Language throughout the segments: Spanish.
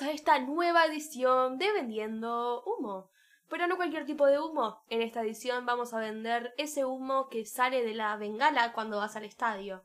bienvenidos a esta nueva edición de Vendiendo Humo. Pero no cualquier tipo de humo. En esta edición vamos a vender ese humo que sale de la bengala cuando vas al estadio.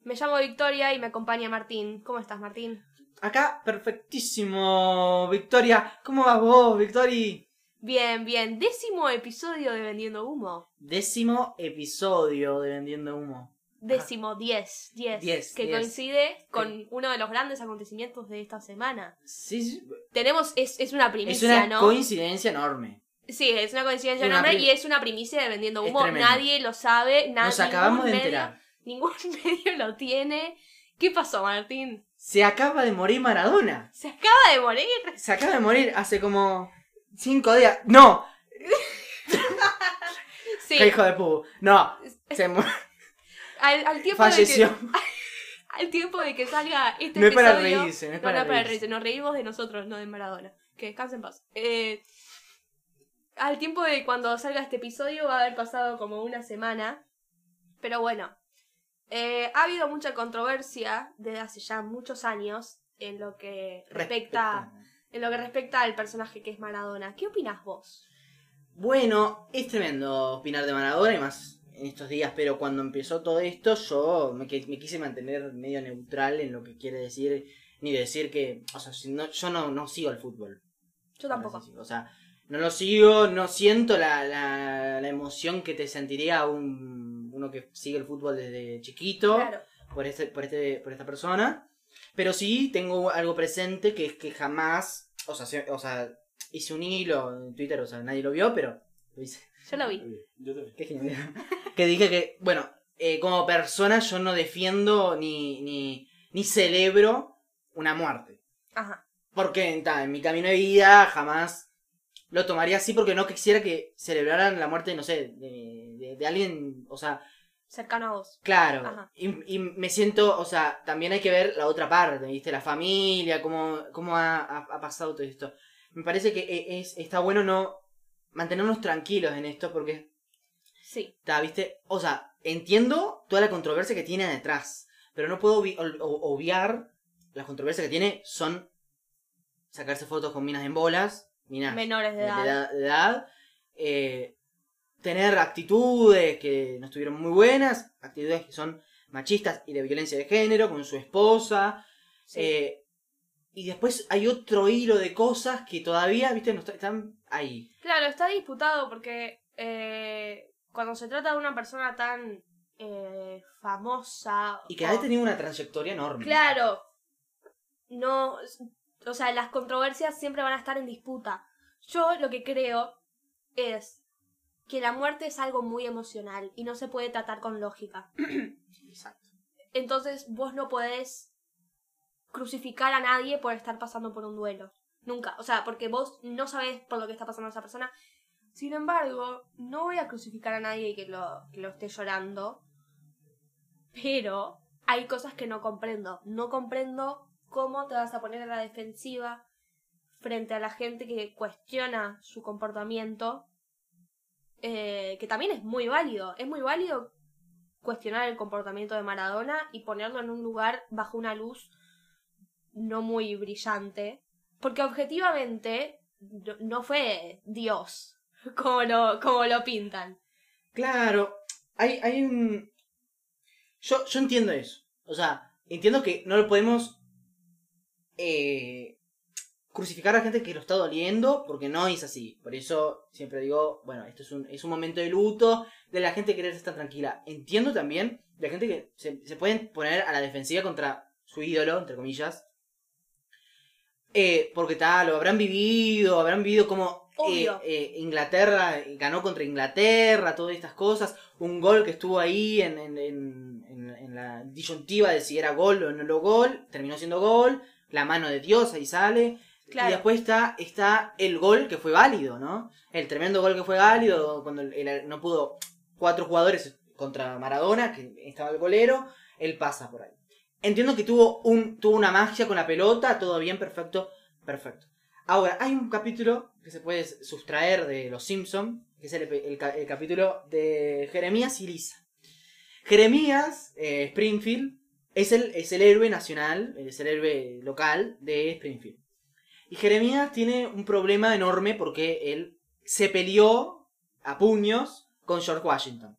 Me llamo Victoria y me acompaña Martín. ¿Cómo estás, Martín? Acá, perfectísimo, Victoria. ¿Cómo vas vos, Victoria? Bien, bien. Décimo episodio de Vendiendo Humo. Décimo episodio de Vendiendo Humo. Décimo, diez, diez. Diez, que diez. coincide con uno de los grandes acontecimientos de esta semana. Sí, sí, Tenemos, es, es una es primicia, una ¿no? coincidencia enorme. Sí, es una coincidencia Es una enorme y es una primicia de Vendiendo Es Humo. Nadie lo sabe, nadie. Nos acabamos de medio- enterar. Ningún medio lo tiene. ¿Qué pasó, Martín? Se acaba de morir Maradona. ¿Se acaba de morir? Se acaba de morir hace como cinco días. ¡No! Sí. ¡Qué hijo de pu! No, se mu- Al, al tiempo falleció. de que al tiempo de que salga este No es para episodio. reírse, no es para no es para reírse. reírse. Nos reímos de nosotros, no de Maradona. Que descanse en paz. Eh, al tiempo de cuando salga este episodio va a haber pasado como una semana. Pero bueno. eh, ha habido mucha controversia desde hace ya muchos años en lo que respecta, en lo que respecta al personaje que es Maradona. ¿Qué opinas vos? Bueno, es tremendo opinar de Maradona y más en estos días, pero cuando empezó todo esto yo me, me quise mantener medio neutral en lo que quiere decir, ni decir que, o sea, si no, yo no, no sigo el fútbol. Yo tampoco. Así, O sea, no lo sigo, no siento la, la, la emoción que te sentiría un, uno que sigue el fútbol desde chiquito Claro. por, este, por, este, por esta persona. Pero sí tengo algo presente que es que jamás, o sea, se- o sea, hice un hilo en Twitter, o sea, nadie lo vio, pero lo hice. Yo lo vi. Yo también. Qué genial. que dije que, bueno, eh, como persona yo no defiendo ni, ni, ni celebro una muerte. Ajá. Porque ta, en mi camino de vida jamás lo tomaría así porque no quisiera que celebraran la muerte, no sé, de, de- de alguien, o sea, Cercano a vos. claro. Ajá. Y, y me siento, o sea, también hay que ver la otra parte, ¿viste? La familia, cómo, cómo ha, ha- ha pasado todo esto. Me parece que e- es, está bueno no mantenernos tranquilos en esto porque Sí. Está, ¿viste? O sea, entiendo toda la controversia que tiene detrás, pero no puedo obvi- obviar las controversias que tiene son sacarse fotos con minas en bolas, minas Menores de de edad. edad, de edad, eh, tener actitudes que no estuvieron muy buenas, actitudes que son machistas y de violencia de género con su esposa, Sí. eh, y después hay otro hilo de cosas que todavía, ¿viste? No está- están ahí. Claro, está disputado porque eh, cuando se trata de una persona tan eh, famosa. Y que o- ha tenido una trayectoria enorme. Claro. No. O sea, las controversias siempre van a estar en disputa. Yo lo que creo es que la muerte es algo muy emocional y no se puede tratar con lógica. Exacto. Entonces vos no podés crucificar a nadie por estar pasando por un duelo. Nunca. O sea, porque vos no sabés por lo que está pasando esa persona. Sin embargo, no voy a crucificar a nadie que lo, que lo esté llorando. Pero hay cosas que no comprendo. No comprendo cómo te vas a poner a la defensiva frente a la gente que cuestiona su comportamiento. eh, que también es muy válido. Es muy válido cuestionar el comportamiento de Maradona y ponerlo en un lugar bajo una luz no muy brillante. Porque objetivamente no- fue Dios como lo, como lo pintan. Claro, hay, hay un... Yo, yo entiendo eso. O sea, entiendo que no lo podemos eh, crucificar a la gente que lo está doliendo, porque no es así. Por eso siempre digo, bueno, esto es un, es un momento de luto, de la gente querer estar tranquila. Entiendo también de la gente que se, se pueden poner a la defensiva contra su ídolo, entre comillas. Eh, porque tal, lo habrán vivido, habrán vivido como eh, eh, Inglaterra ganó contra Inglaterra, todas estas cosas. Un gol que estuvo ahí en, en, en, en- en la disyuntiva de si era gol o no lo gol, terminó siendo gol. La mano de Dios ahí sale. Claro. Y después está, está el gol que fue válido, ¿no? El tremendo gol que fue válido cuando el- el- no pudo cuatro jugadores contra Maradona, que estaba el golero, él pasa por ahí. Entiendo que tuvo, un, tuvo una magia con la pelota, todo bien, perfecto, perfecto. Ahora, hay un capítulo que se puede sustraer de Los Simpson, que es el, el capítulo de Jeremías y Lisa. Jeremías eh, Springfield es el, es el héroe nacional, es el héroe local de Springfield. Y Jeremías tiene un problema enorme porque él se peleó a puños con George Washington.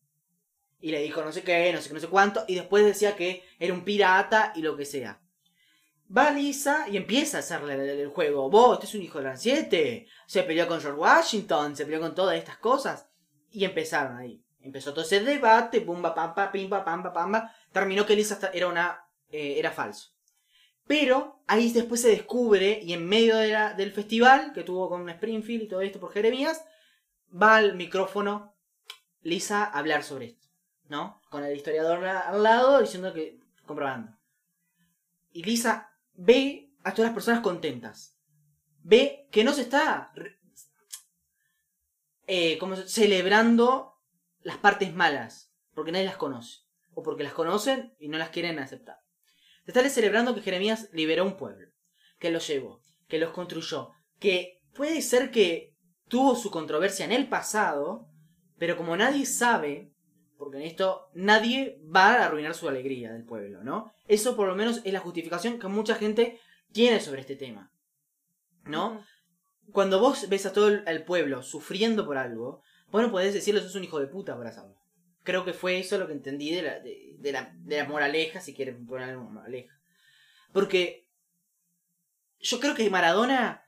Y le dijo no sé qué, no sé qué, no sé cuánto. Y después decía que era un pirata y lo que sea. Va Lisa y empieza a hacerle el, juego. Vos, este es un hijo de la 7. Se peleó con George Washington, se peleó con todas estas cosas. Y empezaron ahí. Empezó todo ese debate, pumba, pampa, pimba, pamba, pamba. Terminó que Lisa era una. eh, era falso. Pero ahí después se descubre, y en medio del festival que tuvo con Springfield y todo esto por Jeremías, va al micrófono Lisa a hablar sobre esto, ¿no? Con el historiador al lado diciendo que. comprobando. Y Lisa ve a todas las personas contentas. Ve que no se está. eh, como celebrando las partes malas, porque nadie las conoce. O porque las conocen y no las quieren aceptar. Se está celebrando que Jeremías liberó un pueblo, que los llevó, que los construyó, que puede ser que tuvo su controversia en el pasado, pero como nadie sabe, porque en esto nadie va a arruinar su alegría del pueblo, ¿no? Eso por lo menos es la justificación que mucha gente tiene sobre este tema, ¿no? Cuando vos ves a todo el, pueblo sufriendo por algo, vos no podés decirle sos un hijo de puta por hacerlo. Creo que fue eso lo que entendí de la, de, de la, de la moraleja, si quieren ponerle una moraleja. Porque yo creo que Maradona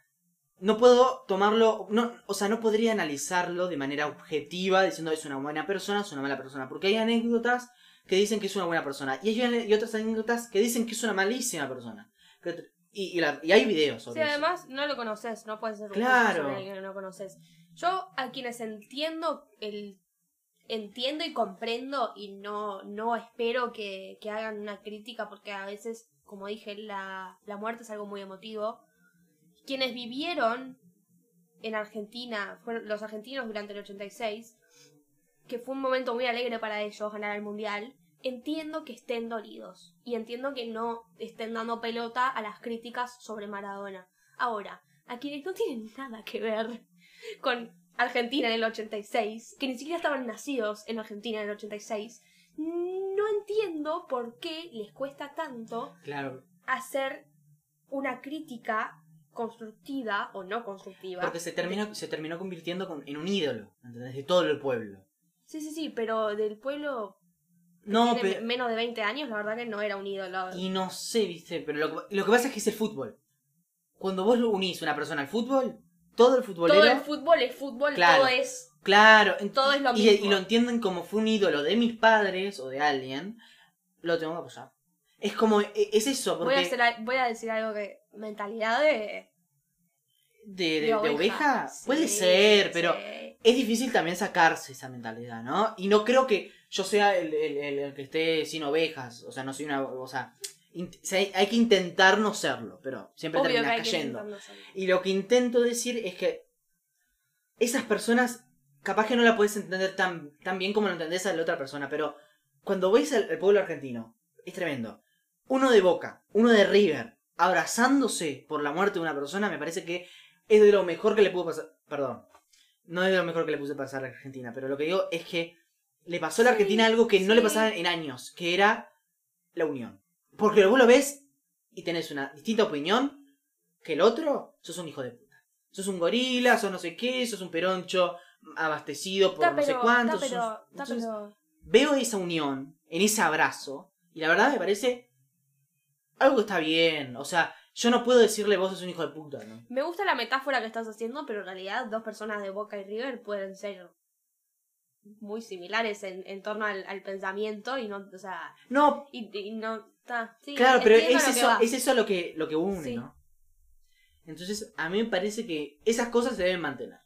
no puedo tomarlo, no, o sea, no podría analizarlo de manera objetiva diciendo es una buena persona, es una mala persona. Porque hay anécdotas que dicen que es una buena persona y hay y otras anécdotas que dicen que es una malísima persona. Que- Y, y la- y hay videos Sí, sobre eso. además no lo conoces, no puedes ser Claro. sobre alguien que no conoces. Yo a quienes entiendo el entiendo y comprendo y no no espero que, que hagan una crítica porque a veces, como dije, la, la muerte es algo muy emotivo. Quienes vivieron en Argentina, fueron los argentinos durante el 86, que fue un momento muy alegre para ellos ganar el mundial, entiendo que estén dolidos y entiendo que no estén dando pelota a las críticas sobre Maradona. Ahora, a quienes no tienen nada que ver con Argentina en el 86, que ni siquiera estaban nacidos en Argentina en el 86, no entiendo por qué les cuesta tanto Claro, hacer una crítica constructiva o no constructiva. porque se terminó, se terminó convirtiendo con- en un ídolo, ¿entendés? De todo el pueblo. Sí, sí, sí, pero del pueblo No, tiene pero... menos de 20 años, la verdad que no era un ídolo. Y no sé, viste, pero lo, que- lo que pasa es que es el fútbol. Cuando vos lo unís una persona al fútbol, todo el futbolero... Todo el fútbol es fútbol, Claro. todo es... Claro, Todo es lo y, mismo. y lo entienden como fue un ídolo de mis padres o de alguien, lo tengo que apoyar. Es como, e- es eso, porque... Voy a, hacer, voy a decir algo que... Mentalidad de... de, de- de oveja, Sí, puede ser, pero sí. es difícil también sacarse esa mentalidad, ¿no? Y no creo que yo sea el, el- el- el que esté sin ovejas, o sea, no soy una, o sea, int- o sea, hay, que intentar no serlo, pero siempre Obvio terminas cayendo. Y lo que intento decir es que esas personas, capaz que no la puedes entender tan, tan bien como lo entendés a la otra persona, pero cuando ves al, al pueblo argentino, es tremendo. Uno de Boca, uno de River, abrazándose por la muerte de una persona, me parece que es de lo mejor que le pudo pasar. Perdón, no es de lo mejor que le pudo pasar a la Argentina, pero lo que digo es que le pasó a la Argentina algo que no le pasaba en años, que era la unión. Porque vos lo ves y tenés una distinta opinión que el otro, sos un hijo de puta. Sos un gorila, sos no sé qué, sos un peroncho abastecido por no sé cuántos. pero, sos- pero- Veo esa unión, en ese abrazo, y la verdad me parece algo que está bien. O sea, yo no puedo decirle vos sos un hijo de puta, ¿no? Me gusta la metáfora que estás haciendo, pero en realidad dos personas de Boca y River pueden ser muy similares en, en torno al, al pensamiento y no, o sea, No, y, y no, sí, claro, pero es eso, es eso lo que, lo que une, Sí. ¿no? Entonces, a mí me parece que esas cosas se deben mantener.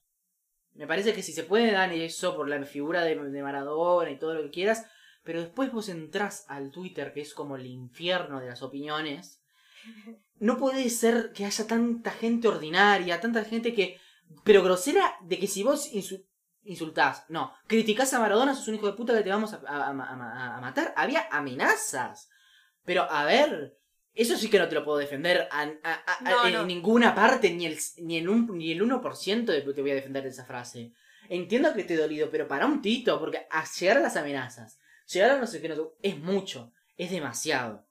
Me parece que si se puede dar eso por la figura de, de Maradona y todo lo que quieras, pero después vos entrás al Twitter, que es como el infierno de las opiniones, no puede ser que haya tanta gente ordinaria, tanta gente que... Pero grosera de que si vos insu- insultás, no, criticás a Maradona, sos un hijo de puta que te vamos a, a- a- a- a matar. Había amenazas. Pero, a ver, eso sí que no te lo puedo defender No, en no. ninguna parte, ni el, ni, en un, ni el 1% de te voy a defender de esa frase. Entiendo que te he dolido, pero para un tito, porque a llegar a las amenazas, llegar a no sé qué, no es mucho, es demasiado.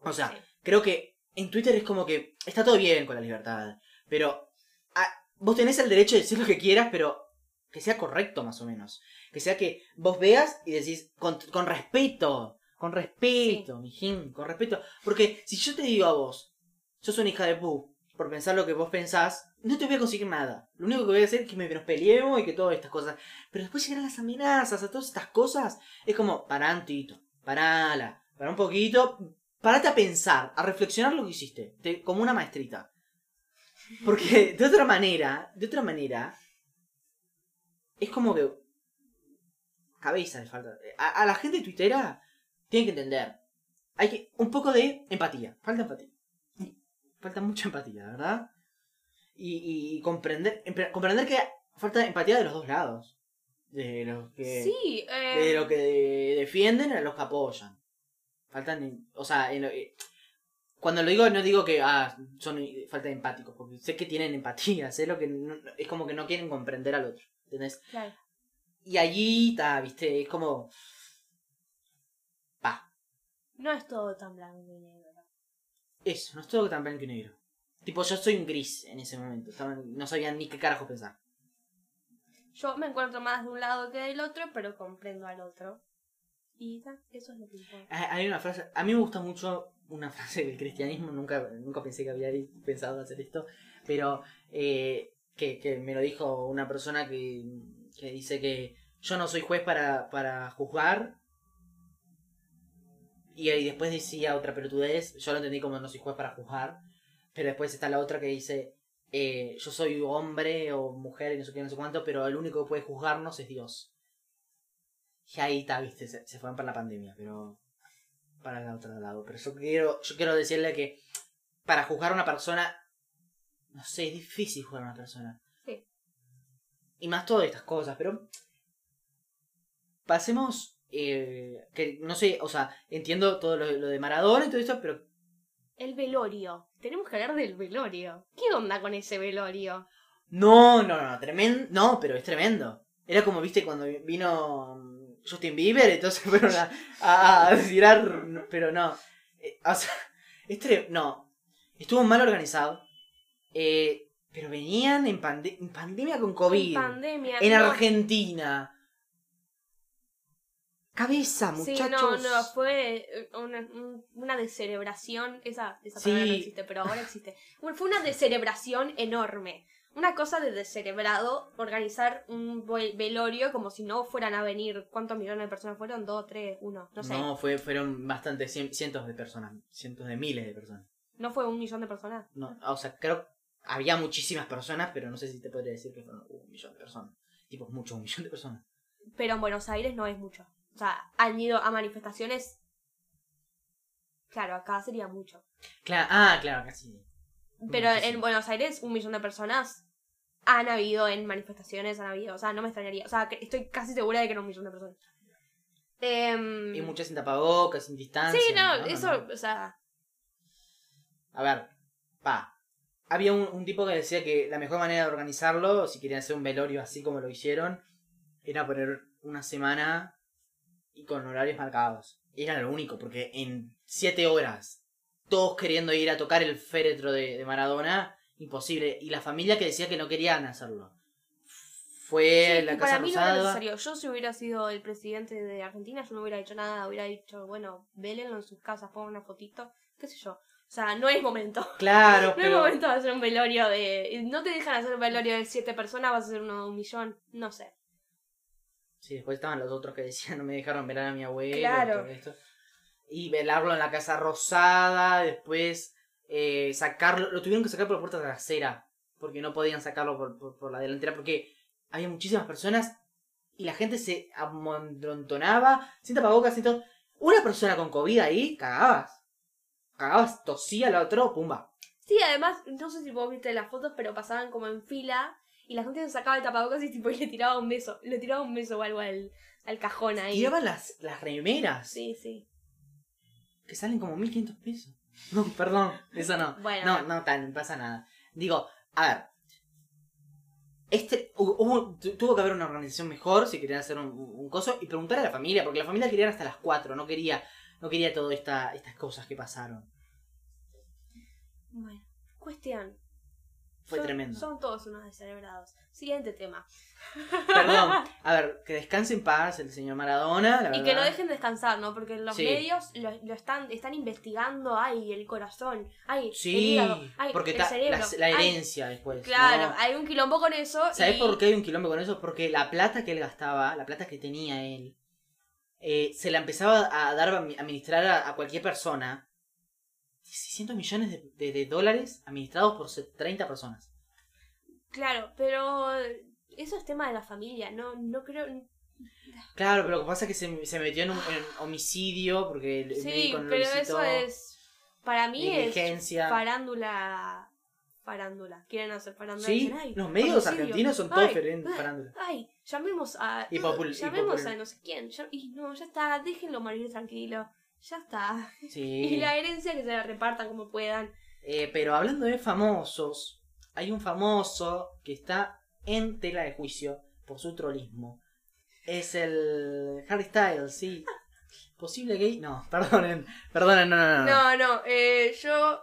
O sea, creo que en Twitter es como que está todo bien con la libertad, Pero ah, vos tenés el derecho de decir lo que quieras, pero que sea correcto más o menos. Que sea que vos veas y decís con, con respeto. Con respeto, mijín, con respeto. Porque si yo te digo a vos, sos una hija de pu, por pensar lo que vos pensás, no te voy a conseguir nada. Lo único que voy a hacer es que me nos peleemos y que todas estas cosas. Pero después llegan las amenazas, a todas estas cosas, es como, pará un tito, parala, pará un poquito, parate a pensar, a reflexionar lo que hiciste, te- como una maestrita. Porque de otra manera, de otra manera, es como que cabeza le falta. A, a la gente tuitera tiene que entender. Hay que un poco de empatía. Falta empatía. Falta mucha empatía, ¿verdad? Y, comprender comprender que falta empatía de los dos lados. De los que Sí, eh, de lo que de- defienden a los que apoyan. Faltan, o sea, en lo- eh, cuando lo digo no digo que ah, son eh, falta de empáticos, porque sé que tienen empatía, sé lo que no- es como que no quieren comprender al otro, ¿entendés? claro. Y allí está, viste, es como pa, No es todo tan blanco y negro. eso, no es todo tan blanco y negro. Tipo, yo soy un gris en ese momento, no sabía ni qué carajo pensar. Yo me encuentro más de un lado que del otro, pero comprendo al otro. Y importa. Hay una frase, a mí me gusta mucho una frase del cristianismo, nunca, nunca pensé que había pensado hacer esto, pero eh, que, que me lo dijo una persona que, que dice que yo no soy juez para, para juzgar. Y ahí después decía otra pelotudez, yo lo entendí como no soy juez para juzgar, pero después está la otra que dice, eh, yo soy hombre o mujer y no sé qué, no sé cuánto, pero el único que puede juzgarnos es Dios. Y ahí está, viste, se, se fueron para la pandemia, pero para el otro lado. Pero yo quiero, yo quiero decirle que para juzgar a una persona, no sé, es difícil juzgar a una persona. Sí. Y más todas estas cosas, pero pasemos, eh, que no sé, o sea, entiendo todo lo, lo de Maradona y todo esto, pero El velorio. Tenemos que hablar del velorio. ¿Qué onda con ese velorio? no, no, no, tremendo, no, pero es tremendo. Era como, viste, cuando vino Justin Bieber, entonces fueron a, a, a tirar, pero no. Eh, o sea, es tre- no. Estuvo mal organizado. Eh, pero venían en, pande- en pandemia con COVID. En pandemia. en no. Argentina. Cabeza, Sí, muchachos. no, no, fue eh, una, un- una descerebración. Esa, esa Sí. palabra no existe, pero ahora existe. Bueno, Fue una descerebración enorme. Una cosa de descerebrado organizar un ve- velorio como si no fueran a venir. ¿Cuántos millones de personas fueron? ¿Dos, tres, uno? No sé. No, fue, fueron bastantes, cien- cientos de personas, cientos de miles de personas. ¿No fue un millón de personas? No, o sea, creo había muchísimas personas, pero no sé si te podría decir que fueron un millón de personas. Tipo, mucho, un millón de personas. Pero en Buenos Aires no es mucho. O sea, han ido a manifestaciones. Claro, acá sería mucho. Claro, ah, claro, casi. Pero en Buenos Aires, un millón de personas han habido en manifestaciones, han habido. O sea, no me extrañaría. O sea, estoy casi segura de que era un millón de personas. Em, Y muchas sin tapabocas, sin distancia. sí, no, no, eso, no. o sea. A ver, pa. Había un, un tipo que decía que la mejor manera de organizarlo, si querían hacer un velorio así como lo hicieron, era poner una semana y con horarios marcados. Era lo único, porque en siete horas, todos queriendo ir a tocar el féretro de, de Maradona, imposible. Y la familia que decía que no querían hacerlo. Fue sí, la Casa para mí no era Rosada. necesario. Yo, si hubiera sido el presidente de Argentina, yo no hubiera dicho nada. Hubiera dicho, bueno, vélenlo en sus casas, pongan una fotito, qué sé yo. O sea, no es momento. Claro, No es momento de hacer un velorio de. No te dejan hacer un velorio de siete personas, vas a hacer uno de un millón. No sé. Sí, después estaban los otros que decían no me dejaron velar a mi abuelo. Claro. todo esto. Y velarlo en la Casa Rosada, después eh, sacarlo, lo tuvieron que sacar por la puerta trasera, porque no podían sacarlo por, por- por la delantera, porque había muchísimas personas y la gente se amontonaba, sin tapabocas, sin todo. Una persona con COVID ahí, cagabas. Cagabas, tosía al otro, pumba. Sí, además, no sé si vos viste las fotos, pero pasaban como en fila y la gente se sacaba el tapabocas y tipo y le tiraba un beso. Le tiraba un beso o algo al, al cajón ahí. Tiraban las, las remeras, Sí, sí. Que salen como 1500 pesos. No, perdón, eso no. Bueno. No, no, tan, no pasa nada. Digo, a ver. Este, hubo- tuvo que haber una organización mejor si querían hacer un, un coso y preguntar a la familia, porque la familia quería ir hasta las 4, no quería, no quería todas esta, estas cosas que pasaron. Bueno, cuestión. Fue Son- tremendo. Son todos unos descerebrados. Siguiente tema. Perdón. A ver, que descanse en paz el señor Maradona. La Y que lo verdad. dejen descansar, ¿no? Porque los Sí. medios lo, lo están, están investigando, ay, el corazón, ay, el Sí, hígado, ay, porque el ta- cerebro. la, la ay, herencia después. claro, ¿no? hay un quilombo con eso. ¿Sabes y- por qué hay un quilombo con eso? Porque la plata que él gastaba, la plata que tenía él, eh, se la empezaba a dar a admi- administrar a, a cualquier persona. 600 millones de, de- de dólares administrados por se- 30 personas. Claro, pero eso es tema de la familia, no, no creo... Claro, pero lo que pasa es que se, se metió en un en homicidio porque el Sí, médico no lo pero visitó, eso es... Para mí es farándula... Farándula. Quieren hacer farándula. Sí, dicen, ay, los medios homicidio. argentinos son todos Ay, farándula. Ay, llamemos a. Y y llamemos popul- a no sé quién. y no, ya está, déjenlo morir tranquilo. Ya está. Sí. Y la herencia que se la repartan como puedan. Eh, pero hablando de famosos, hay un famoso que está en tela de juicio por su trollismo. Es el Harry Styles, sí. ¿Posible gay? No, perdonen, perdonen, no, no, no. No, no, eh, yo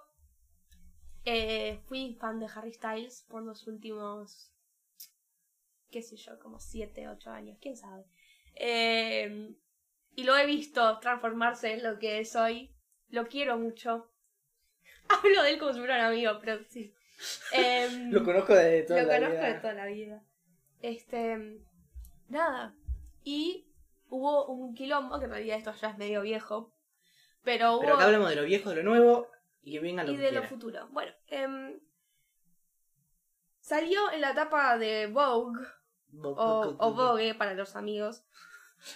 eh, fui fan de Harry Styles por los últimos, qué sé yo, como 7, 8 años, quién sabe. Eh, y lo he visto transformarse en lo que es hoy. Lo quiero mucho. Hablo de él como si fuera un amigo, pero sí. Em, Lo conozco de toda lo la conozco vida. de toda la vida. Este. Nada. Y hubo un quilombo, que en realidad esto ya es medio viejo. Pero hubo. Pero acá hablamos de lo viejo, de lo nuevo y que venga lo y que de quiera. lo futuro. Bueno, em, salió en la etapa de Vogue, Bo- o, Vogue para los amigos.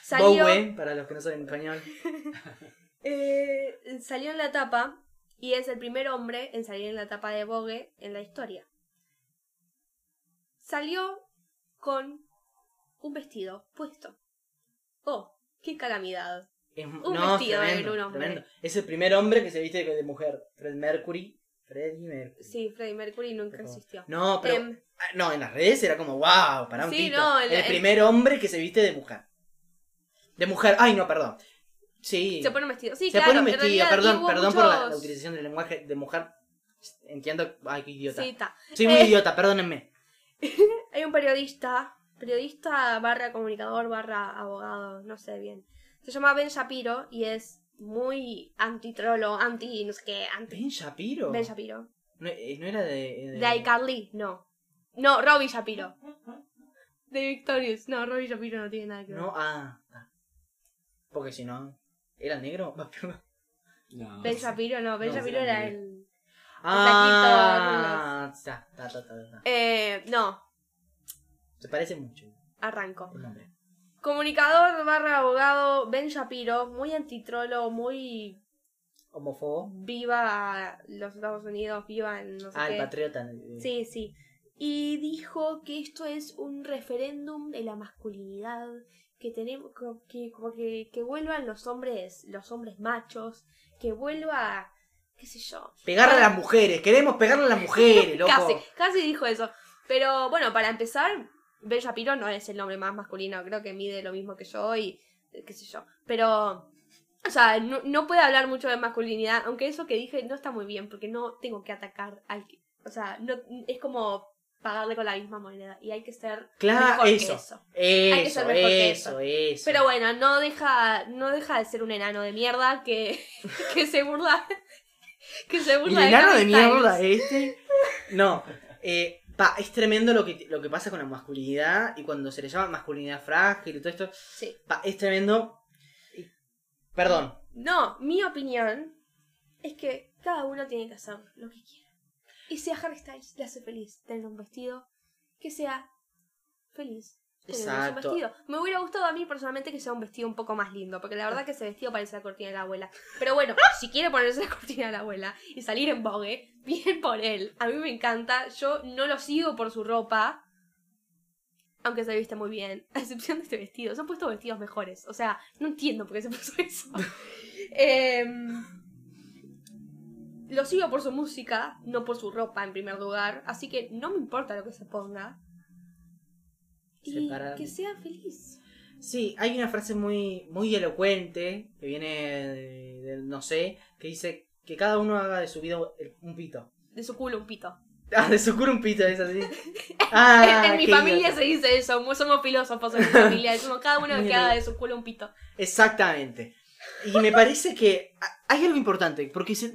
Salió, Bowie, para los que no saben español. eh, salió en la etapa y es el primer hombre en salir en la etapa de Vogue en la historia. Salió con un vestido puesto. Oh, qué calamidad. Es- Un no, vestido tremendo, un hombre. tremendo. Es el primer hombre que se viste de mujer. Fred Mercury. Freddie Mercury. Sí, Freddie Mercury nunca favor. existió. No, pero. Em, ah, no, en las redes era como, wow, para un Sí, tito. no, el- el, el- primer hombre que se viste de mujer. De mujer. Ay, no, perdón. Sí. se pone un vestido. Sí, Se claro, pone un vestido. Perdón, perdón por la, utilización del lenguaje de mujer. Entiendo. Ay, qué idiota. Sí, está. Soy muy Eh. idiota, perdónenme. Hay un periodista, periodista barra comunicador barra abogado, no sé bien. Se llama Ben Shapiro y es muy anti-trolo, anti, no sé qué, anti. Ben Shapiro. Ben Shapiro. No, eh, no era de. de... De iCarly, no. No, Robbie Shapiro. De Victorious, no, Robbie Shapiro no tiene nada que ver. No, ah. Porque si no. ¿Era negro? No. Ben Shapiro no, Ben No, Shapiro era el... Ah. Eh, no, Se parece mucho arranco. el nombre. Comunicador barra abogado Ben Shapiro, muy antitrolo, muy Homófobo. viva los Estados Unidos, viva en no sé Ah, qué. el patriota. Sí, sí. Y dijo que esto es un referéndum de la masculinidad, que tenemos que como que, que vuelvan los hombres, los hombres machos, que vuelva qué sé yo. Pegarle a las mujeres, queremos pegarle a las mujeres, loco. Casi, casi dijo eso. Pero bueno, para empezar, Ben Shapiro no es el nombre más masculino, creo que mide lo mismo que yo y eh, qué sé yo. Pero o sea, no, no puede hablar mucho de masculinidad, aunque eso que dije no está muy bien, porque no tengo que atacar al. O sea, no, es como pagarle con la misma moneda. Y hay que ser Claro, mejor que eso. eso. que Eso, ser mejor que eso, eso. Pero bueno, no deja, no deja de ser un enano de mierda que, que se burla. Que se ¿Y burla el enano de mierda este? No. Eh, pa, es tremendo lo que, lo que pasa con la masculinidad y cuando se le llama masculinidad frágil y todo esto. Sí. Pa, es tremendo. Y- Perdón. No, mi opinión es que cada uno tiene que hacer lo que quiera. Y si a Harry Styles le hace feliz tener un vestido, que sea feliz. su Exacto. vestido. Me hubiera gustado a mí personalmente que sea un vestido un poco más lindo, porque la verdad que ese vestido parece la cortina de la abuela. Pero bueno, si quiere ponerse la cortina de la abuela y salir en Vogue, bien por él. A mí me encanta. Yo no lo sigo por su ropa. Aunque se viste muy bien, a excepción de este vestido. Se han puesto vestidos mejores. O sea, no entiendo por qué se puso eso. Em, lo sigo por su música, no por su ropa en primer lugar. Así que no me importa lo que se ponga. Y que sea feliz. Sí, hay una frase muy, muy elocuente que viene de- del no sé, que dice que cada uno haga de su vida un pito. De su culo un pito. Ah, de su culo un pito, es así. Ah, en, mi familia idiota. se dice eso, somos filósofos en mi familia, decimos cada uno que haga de su culo un pito. Exactamente. Y me parece que ha- hay algo importante, porque se-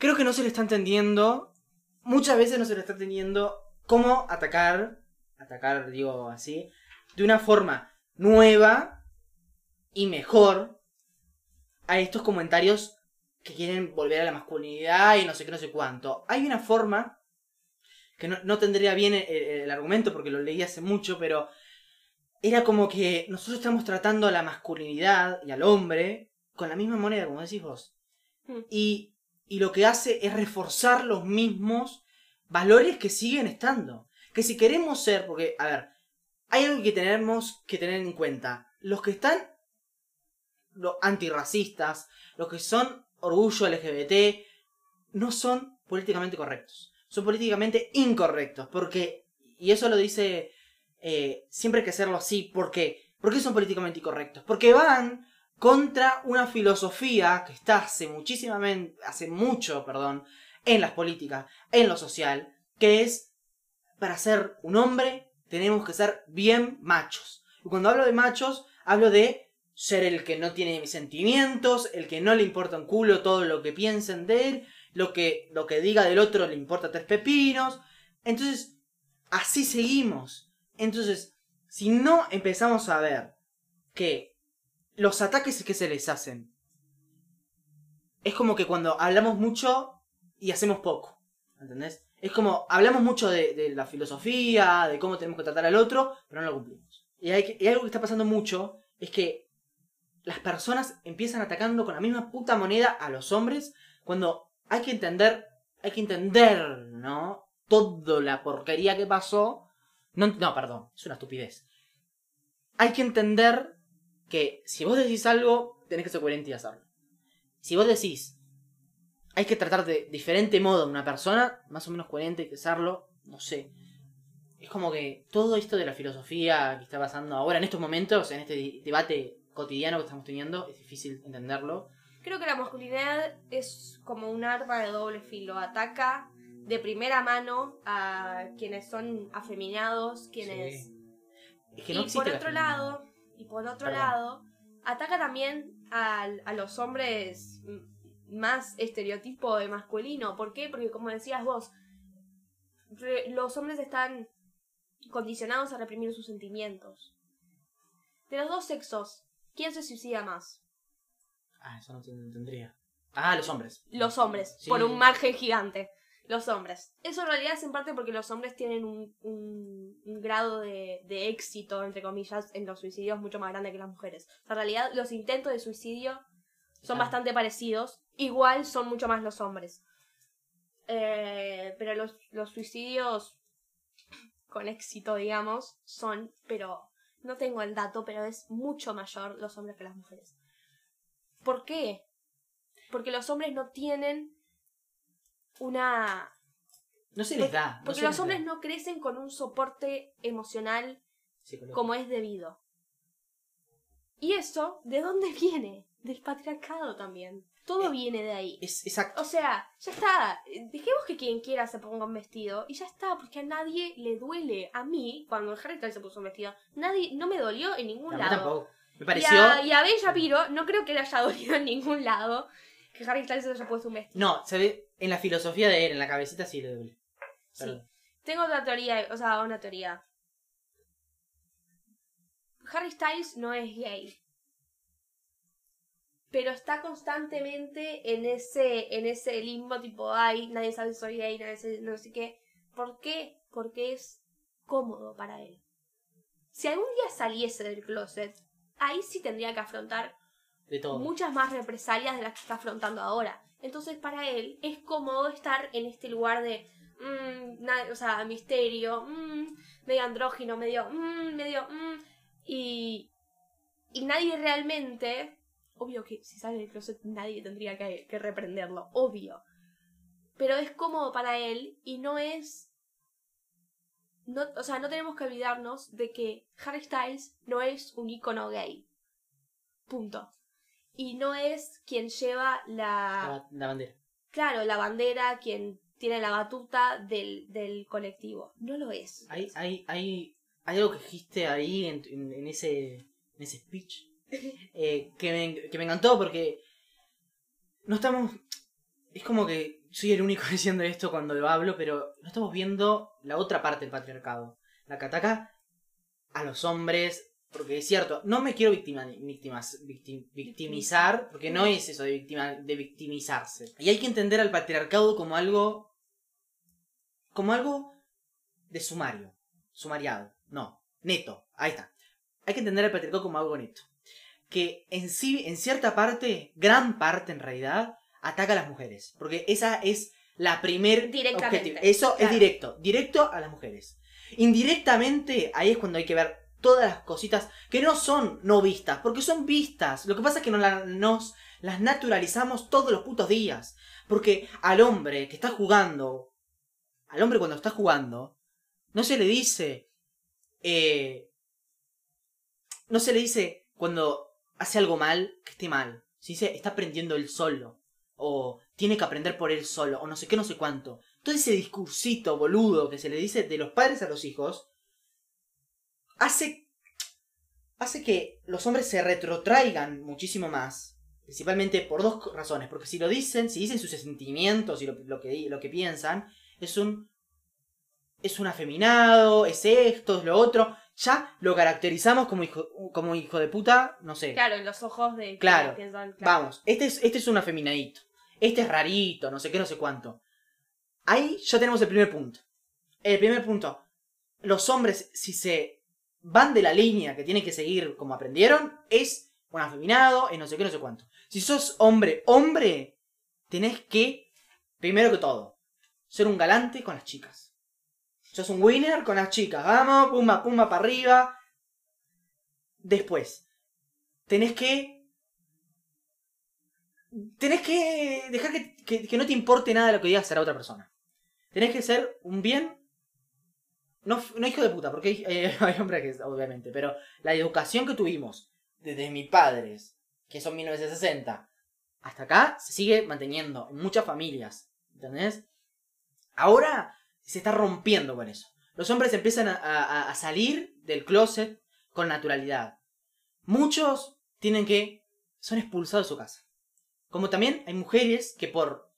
creo que no se le está entendiendo, muchas veces no se le está entendiendo cómo atacar, atacar, digo así, de una forma nueva y mejor a estos comentarios que quieren volver a la masculinidad y no sé qué, no sé cuánto. Hay una forma que no, no tendría bien el, el argumento porque lo leí hace mucho, pero era como que nosotros estamos tratando a la masculinidad y al hombre con la misma moneda, como decís vos. Mm. Y, y lo que hace es reforzar los mismos valores que siguen estando. Que si queremos ser, porque, a ver, hay algo que tenemos que tener en cuenta. Los que están los antirracistas, los que son orgullo LGBT, no son políticamente correctos. Son políticamente incorrectos. Porque, y eso lo dice, eh, siempre hay que hacerlo así. ¿Por qué? ¿Por qué son políticamente incorrectos? Porque van contra una filosofía que está hace muchísimamente, hace mucho, perdón, en las políticas, en lo social, que es, para ser un hombre, tenemos que ser bien machos. Y cuando hablo de machos, hablo de ser el que no tiene sentimientos, el que no le importa un culo todo lo que piensen de él, lo que, lo que diga del otro le importa tres pepinos. Entonces, así seguimos. Entonces, si no empezamos a ver que los ataques que se les hacen es como que cuando hablamos mucho y hacemos poco. ¿Entendés? Es como hablamos mucho de, la filosofía, de cómo tenemos que tratar al otro, pero no lo cumplimos. Y, hay que- algo que está pasando mucho es que las personas empiezan atacando con la misma puta moneda a los hombres cuando hay que entender, hay que entender, ¿no? Toda la porquería que pasó. No, no, perdón, es una estupidez. Hay que entender que si vos decís algo, tenés que ser coherente y hacerlo. Si vos decís, hay que tratar de diferente modo a una persona, más o menos coherente, hay que serlo, no sé. Es como que todo esto de la filosofía que está pasando ahora, en estos momentos, en este debate cotidiano que estamos teniendo, es difícil entenderlo. Creo que la masculinidad es como un arma de doble filo. Ataca de primera mano a quienes son afeminados, quienes... Sí. Es que no y por otro lado, y por otro Perdón. lado, ataca también al- a, los hombres más estereotipo de masculino. ¿Por qué? Porque como decías vos, re- los hombres están condicionados a reprimir sus sentimientos. De los dos sexos, ¿quién se suicida más? Ah, eso no te- no tendría. Ah, los hombres. Los hombres, Sí. por un margen gigante. Los hombres. Eso en realidad es en parte porque los hombres tienen un, un- un grado de, de éxito, entre comillas, en los suicidios mucho más grande que las mujeres. O sea, en realidad los intentos de suicidio son Ah. bastante parecidos. Igual son mucho más los hombres. Eh, pero los, los suicidios con éxito, digamos, son, pero no tengo el dato, pero es mucho mayor los hombres que las mujeres. ¿Por qué? Porque los hombres no tienen una... No se les da. no Porque los hombres da. no crecen con un soporte emocional como es debido. Y eso, ¿de dónde viene? Del patriarcado también. Todo Eh, viene de ahí. Es exacto. O sea, ya está. Dejemos que quien quiera se ponga un vestido y ya está, porque a nadie le duele. A mí, cuando Harry Styles se puso un vestido, nadie, no me dolió en ningún A mí lado. tampoco. Me Y pareció. a, y a Ben Shapiro no creo que le haya dolido en ningún lado que Harry Styles se haya puesto un vestido. No, se ve en la filosofía de él, en la cabecita sí duele. Sí. Tengo otra teoría, o sea, una teoría. Harry Styles no es gay. Pero está constantemente en ese, en ese limbo tipo, ay, nadie sabe si soy gay, nadie sabe, no sé qué. ¿Por qué? Porque es cómodo para él. Si algún día saliese del closet, ahí sí tendría que afrontar De todo. muchas más represalias de las que está afrontando ahora. Entonces, para él es cómodo estar en este lugar de, mm, na- o sea, misterio, mm, medio andrógino, medio, mm, medio, mm, y, y nadie realmente, obvio que si sale del closet nadie tendría que, que reprenderlo, obvio. Pero es cómodo para él y no es... No, o sea, no tenemos que olvidarnos de que Harry Styles no es un icono gay. Punto. Y no es quien lleva La, la. la bandera. Claro, la bandera, quien tiene la batuta del, del colectivo. No lo es. Hay, hay, hay, hay algo que dijiste ahí en, en- en ese, en ese speech eh, que, me, que me encantó porque no estamos... Es como que soy el único diciendo esto cuando lo hablo, pero no estamos viendo la otra parte del patriarcado. La que ataca a los hombres, porque es cierto, no me quiero victima, victim- victimizar, porque no es eso de, victima, de victimizarse. Y hay que entender al patriarcado como algo... como algo de sumario. Sumariado. No. Neto. Ahí está. Hay que entender al patriarcado como algo neto. Que en sí, en cierta parte, gran parte en realidad, ataca a las mujeres. Porque esa es la primer Directamente, objetivo. Eso claro. es directo. Directo a las mujeres. Indirectamente, ahí es cuando hay que ver todas las cositas que no son no vistas. Porque son vistas. Lo que pasa es que nos, nos las naturalizamos todos los putos días. Porque al hombre que está jugando, al hombre cuando está jugando, no se le dice, eh, no se le dice cuando hace algo mal que esté mal. Se dice está aprendiendo él solo. O tiene que aprender por él solo. O no sé qué, no sé cuánto. Todo ese discursito boludo que se le dice de los padres a los hijos hace, hace que los hombres se retrotraigan muchísimo más. Principalmente por dos razones. Porque si lo dicen, si dicen sus sentimientos y lo, lo que, lo que piensan, es un es un afeminado, es esto, es lo otro. Ya lo caracterizamos como hijo, como hijo de puta, no sé. Claro, en los ojos de. Claro. piensan, claro. Vamos, este es, este es un afeminadito. Este es rarito, no sé qué, no sé cuánto. Ahí ya tenemos el primer punto. El primer punto. Los hombres, si se van de la línea que tienen que seguir como aprendieron, es un afeminado, es no sé qué, no sé cuánto. Si sos hombre, hombre, tenés que, primero que todo, ser un galante con las chicas. Sos un winner con las chicas. Vamos, pumba, pumba para arriba. Después, tenés que tenés que dejar que, que- no te importe nada lo que digas a otra persona. Tenés que ser un bien. No, no hijo de puta, porque hay, eh, hay hombres que, obviamente, pero la educación que tuvimos desde mis padres, que son 1960, hasta acá, se sigue manteniendo en muchas familias. ¿Entendés? Ahora se está rompiendo con eso. Los hombres empiezan a, salir del closet con naturalidad. Muchos tienen que. son expulsados de su casa. Como también hay mujeres que por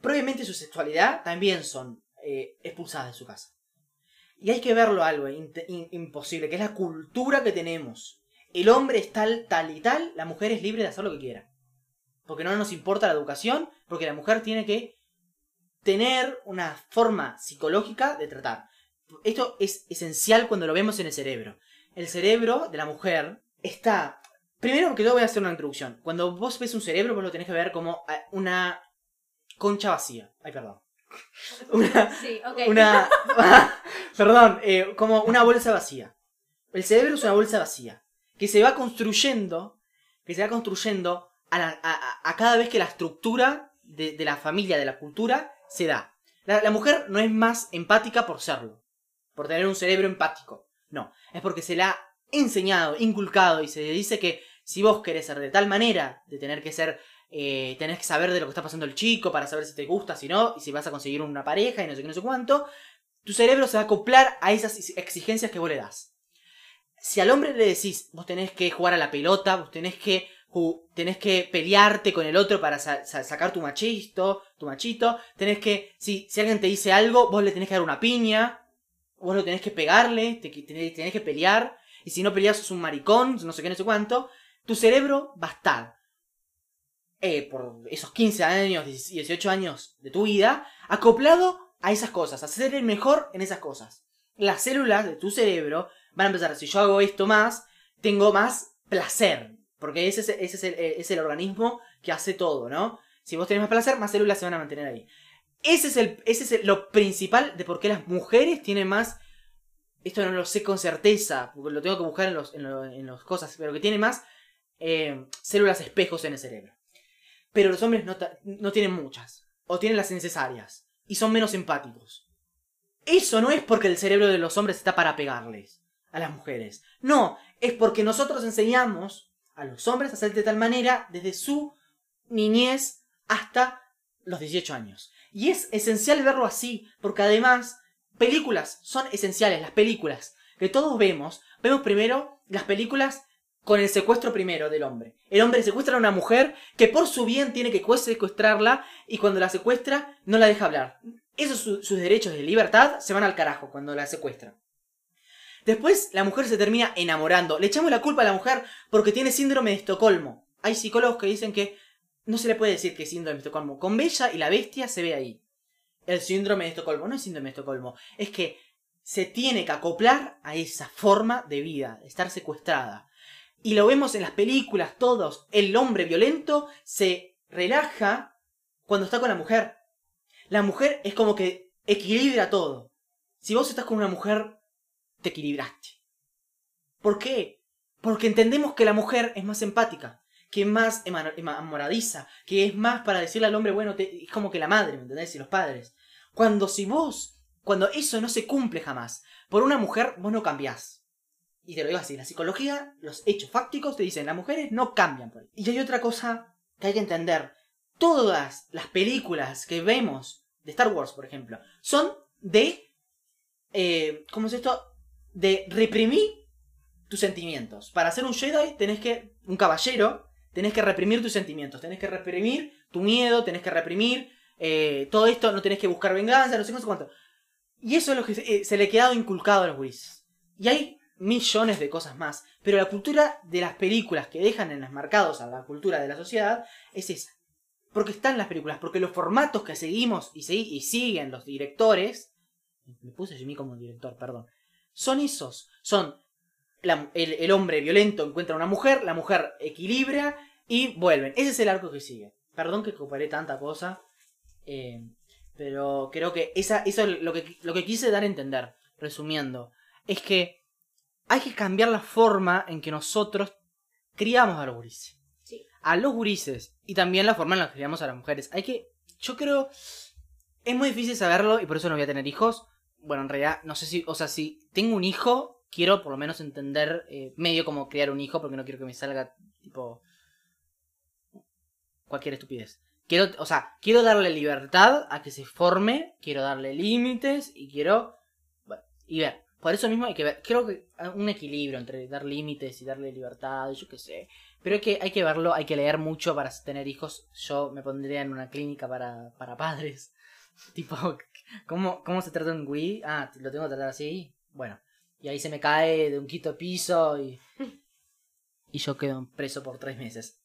probablemente su sexualidad también son eh, expulsadas de su casa. Y hay que verlo algo imposible, que es la cultura que tenemos. El hombre es tal, tal y tal, la mujer es libre de hacer lo que quiera. Porque no nos importa la educación, porque la mujer tiene que tener una forma psicológica de tratar. Esto es esencial cuando lo vemos en el cerebro. El cerebro de la mujer está Primero que todo voy a hacer una introducción. Cuando vos ves un cerebro, vos lo tenés que ver como eh, una concha vacía. Ay, perdón. Una, Sí, una, perdón, eh, como una bolsa vacía. El cerebro es una bolsa vacía que se va construyendo, que se va construyendo a, la- a- a- a cada vez que la estructura de, de la familia, de la cultura, se da. La, la mujer no es más empática por serlo, por tener un cerebro empático. No, es porque se la ha enseñado, inculcado y se le dice que si vos querés ser de tal manera, de tener que ser eh, tenés que saber de lo que está pasando el chico para saber si te gusta, si no, y si vas a conseguir una pareja y no sé qué, no sé cuánto, tu cerebro se va a acoplar a esas exigencias que vos le das. Si al hombre le decís, vos tenés que jugar a la pelota, vos tenés que, tenés que pelearte con el otro para sa- sa- sacar tu machisto, tu machito, tenés que, si, si alguien te dice algo, vos le tenés que dar una piña, vos lo tenés que pegarle, te, tenés, tenés que pelear, y si no peleas sos un maricón, no sé qué, no sé cuánto, tu cerebro va a estar eh, por esos 15 años, 18 años de tu vida, acoplado a esas cosas, a ser el mejor en esas cosas. Las células de tu cerebro van a empezar, si yo hago esto más, tengo más placer, porque ese es, eh, el organismo que hace todo, ¿no? Si vos tenés más placer, más células se van a mantener ahí. Ese es, el, ese es lo principal de por qué las mujeres tienen más... Esto no lo sé con certeza, porque lo tengo que buscar en los, en los cosas, pero que tienen más eh, células espejos en el cerebro. Pero los hombres no, tienen muchas. O tienen las necesarias. Y son menos empáticos. Eso no es porque el cerebro de los hombres está para pegarles a las mujeres. No, es porque nosotros enseñamos a los hombres a hacer de tal manera desde su niñez hasta los 18 años. Y es esencial verlo así, porque además, películas son esenciales, las películas que todos vemos. Vemos primero las películas con el secuestro primero del hombre. El hombre secuestra a una mujer que por su bien tiene que secuestrarla y cuando la secuestra no la deja hablar. Esos sus derechos de libertad se van al carajo cuando la secuestra. Después la mujer se termina enamorando. Le echamos la culpa a la mujer porque tiene síndrome de Estocolmo. Hay psicólogos que dicen que no se le puede decir que es síndrome de Estocolmo. Con Bella y la bestia se ve ahí. El síndrome de Estocolmo. No es síndrome de Estocolmo. Es que se tiene que acoplar a esa forma de vida, estar secuestrada. Y lo vemos en las películas, todos. El hombre violento se relaja cuando está con la mujer. La mujer es como que equilibra todo. Si vos estás con una mujer, te equilibraste. ¿Por qué? Porque entendemos que la mujer es más empática, que es más enamoradiza, que es más para decirle al hombre, bueno, es como que la madre, ¿me entendés? Y los padres. Cuando si vos, cuando eso no se cumple jamás, por una mujer, vos no cambiás. Y te lo digo así, la psicología, los hechos fácticos te dicen, las mujeres no cambian por ahí. Y hay otra cosa que hay que entender. Todas las películas que vemos de Star Wars, por ejemplo, son de... Eh, ¿Cómo es esto? De reprimir tus sentimientos. Para ser un Jedi tenés que... Un caballero, tenés que reprimir tus sentimientos. Tenés que reprimir tu miedo, tenés que reprimir eh, todo esto, no tenés que buscar venganza, no sé, cuánto. Y eso es lo que se, eh, le ha quedado inculcado a los gurises. Y hay millones de cosas más. Pero la cultura de las películas que dejan en las marcados a la cultura de la sociedad es esa. Porque están las películas, porque los formatos que seguimos y, siguen los directores, me puse mí como director, perdón, son esos. Son el, hombre violento encuentra a una mujer, la mujer equilibra y vuelven. Ese es el arco que sigue. Perdón que comparé tanta cosa, eh, pero creo que esa, eso es lo que, lo que quise dar a entender, resumiendo. Es que hay que cambiar la forma en que nosotros criamos a los gurises. Sí. A los gurises. Y también la forma en la que criamos a las mujeres. Hay que. Yo creo. Es muy difícil saberlo y por eso no voy a tener hijos. Bueno, en realidad, no sé si. O sea, si tengo un hijo, quiero por lo menos entender eh, medio como criar un hijo porque no quiero que me salga tipo. Cualquier estupidez. Quiero, o sea, quiero darle libertad a que se forme, quiero darle límites y quiero. Bueno, y ver, por eso mismo hay que ver, creo que un equilibrio entre dar límites y darle libertad, yo qué sé. Pero hay que, hay que verlo, hay que leer mucho para tener hijos. Yo me pondría en una clínica para, para padres. tipo, ¿cómo, ¿cómo se trata un Wii? Ah, lo tengo que tratar así. Bueno, y ahí se me cae de un quito piso y, y yo quedo preso por tres meses.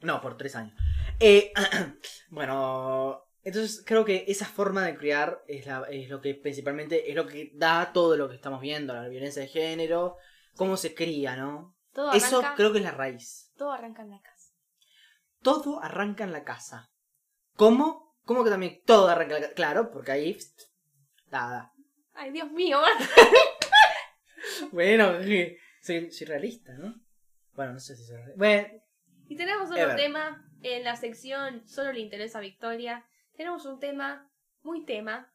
No, por tres años. Eh, bueno, entonces creo que esa forma de criar es, lo que principalmente es lo que da todo lo que estamos viendo, la violencia de género, cómo se cría, ¿no? Todo Eso creo que es la raíz. Todo arranca en la casa. Todo arranca en la casa. ¿Cómo? ¿Cómo que también todo arranca en la casa? Claro, porque ahí... Nada. Ay, Dios mío. bueno, soy, realista, ¿no? Bueno, no sé si soy realista. Bueno. Y tenemos otro tema en la sección Solo le interesa a Victoria tenemos un tema, muy tema.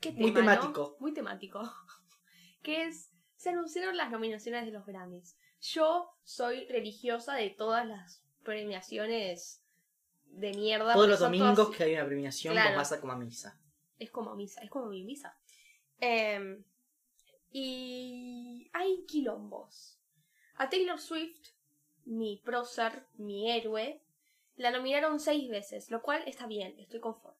¿Qué tema? Muy temático. Muy temático. que es, se anunciaron las nominaciones de los Grammys. Yo soy religiosa de todas las premiaciones de mierda. Todos los domingos que hay una premiación claro. pasa como a misa. Es como misa, es como mi misa. Em, y hay quilombos. A Taylor Swift, mi prócer, mi héroe, la nominaron seis veces, lo cual está bien, estoy conforme.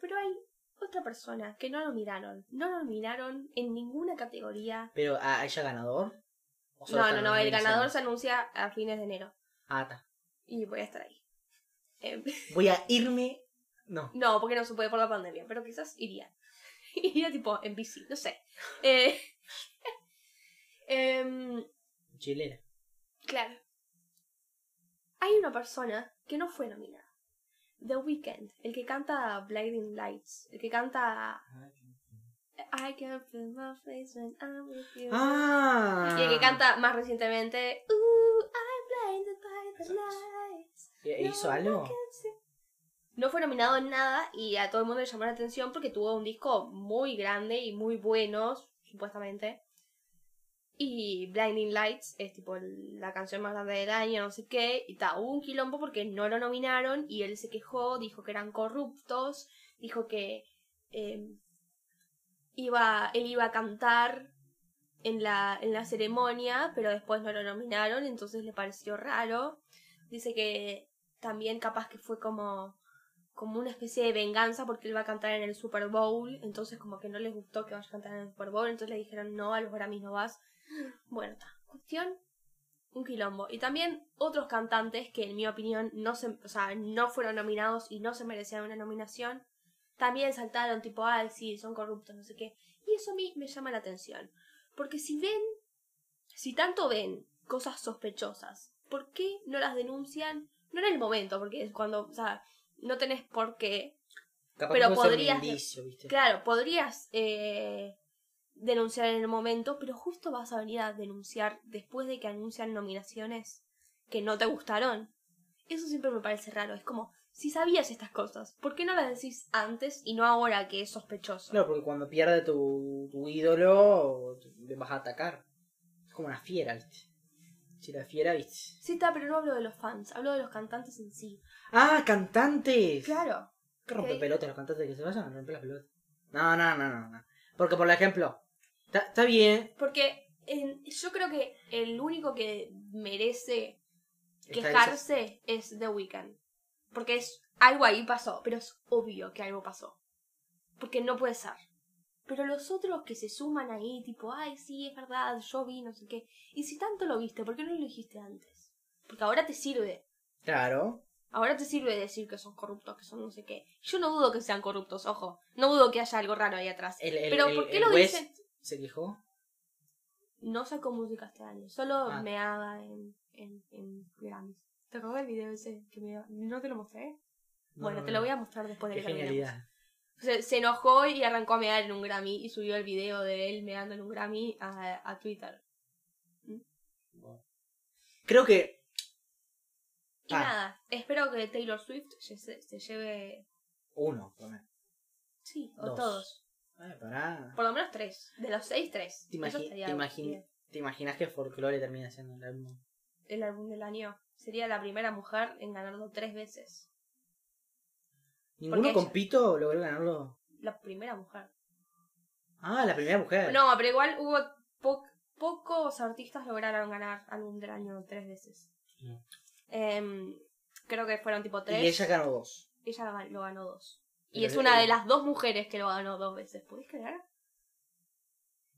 Pero hay otra persona que no lo nominaron. No lo nominaron en ninguna categoría. ¿Pero a ella ganador? No, no, no, el ganador se anuncia a fines de enero. Ah, está. Y voy a estar ahí. Em, voy a irme. No. No, porque no se puede por la pandemia, pero quizás iría. iría tipo en bici, no sé. Eh... eh... Chilena. Claro. Hay una persona que no fue nominada. The Weeknd, el que canta Blinding Lights, el que canta I can feel my face when I'm with you. Ah. Y el que canta más recientemente Ooh, I'm blinded by the lights. ¿Hizo algo? No fue nominado en nada y a todo el mundo le llamó la atención porque tuvo un disco muy grande y muy bueno, supuestamente. Y Blinding Lights es tipo la canción más grande del año, no sé qué. Y ta, hubo un quilombo porque no lo nominaron y él se quejó, dijo que eran corruptos, dijo que eh, iba, él iba a cantar en la, en la ceremonia, pero después no lo nominaron, entonces le pareció raro. Dice que también capaz que fue como, como una especie de venganza porque él va a cantar en el Super Bowl, entonces como que no les gustó que vaya a cantar en el Super Bowl, entonces le dijeron no, a los Grammys no vas. Bueno. Cuestión, un quilombo. Y también otros cantantes que en mi opinión no se, o sea, no fueron nominados y no se merecían una nominación, también saltaron tipo, ay, sí, son corruptos, no sé qué. Y eso a mí me llama la atención. Porque si ven, si tanto ven cosas sospechosas, ¿por qué no las denuncian? No en el momento, porque es cuando, o sea, no tenés por qué. Capaz Pero podrías- indicio, ¿viste? Claro, podrías eh, denunciar en el momento, pero justo vas a venir a denunciar después de que anuncian nominaciones que no te gustaron. Eso siempre me parece raro. Es como, si sabías estas cosas, ¿por qué no las decís antes y no ahora que es sospechoso? Claro, porque cuando pierde tu, tu ídolo, le vas a atacar. Es como una fiera, ¿viste? Si la fiera, ¿viste? Sí, está, pero no hablo de los fans, hablo de los cantantes en sí. ¡Ah, cantantes! Claro. ¿Qué rompe pelotas los cantantes que se vayan a romper las pelotas? No, no, no, no. no. Porque, por ejemplo, está bien. Porque en- yo creo que el único que merece quejarse es The Weeknd. Porque es algo ahí pasó, pero es obvio que algo pasó. Porque no puede ser. Pero los otros que se suman ahí, tipo, ay, sí, es verdad, yo vi, no sé qué. Y si tanto lo viste, ¿por qué no lo dijiste antes? Porque ahora te sirve. Claro. Ahora te sirve decir que son corruptos, que son no sé qué. Yo no dudo que sean corruptos, ojo. No dudo que haya algo raro ahí atrás. El, el- Pero el- ¿por qué lo dicen? Se quejó. No sacó música este año, solo Ah. me haga en, en, en Grammys. ¿Te acuerdas del video ese que me ¿No te lo mostré? No, bueno, no, te lo voy a mostrar después de Qué que genialidad. Se, se enojó y arrancó a mear en un Grammy y subió el video de él meando en un Grammy a, a Twitter. Creo que. Y Ah. nada, espero que Taylor Swift se, lleve... Uno, menos. Sí, o Dos. todos. Ay, pará. Por lo menos tres. De los seis, tres. ¿Te, imagi- te imagi- bien. ¿Te imaginas que Folklore termina siendo el álbum? El álbum del año. Sería la primera mujer en ganarlo tres veces. ¿Ninguno Porque con ella- Pito logró ganarlo? La primera mujer. Ah, la primera mujer. No, pero igual hubo po- pocos artistas lograron ganar álbum del año tres veces. Em, creo que fueron tipo tres. y ella ganó dos. Ella lo ganó dos. Y es una de las dos mujeres que lo ganó dos veces. ¿Podés creer?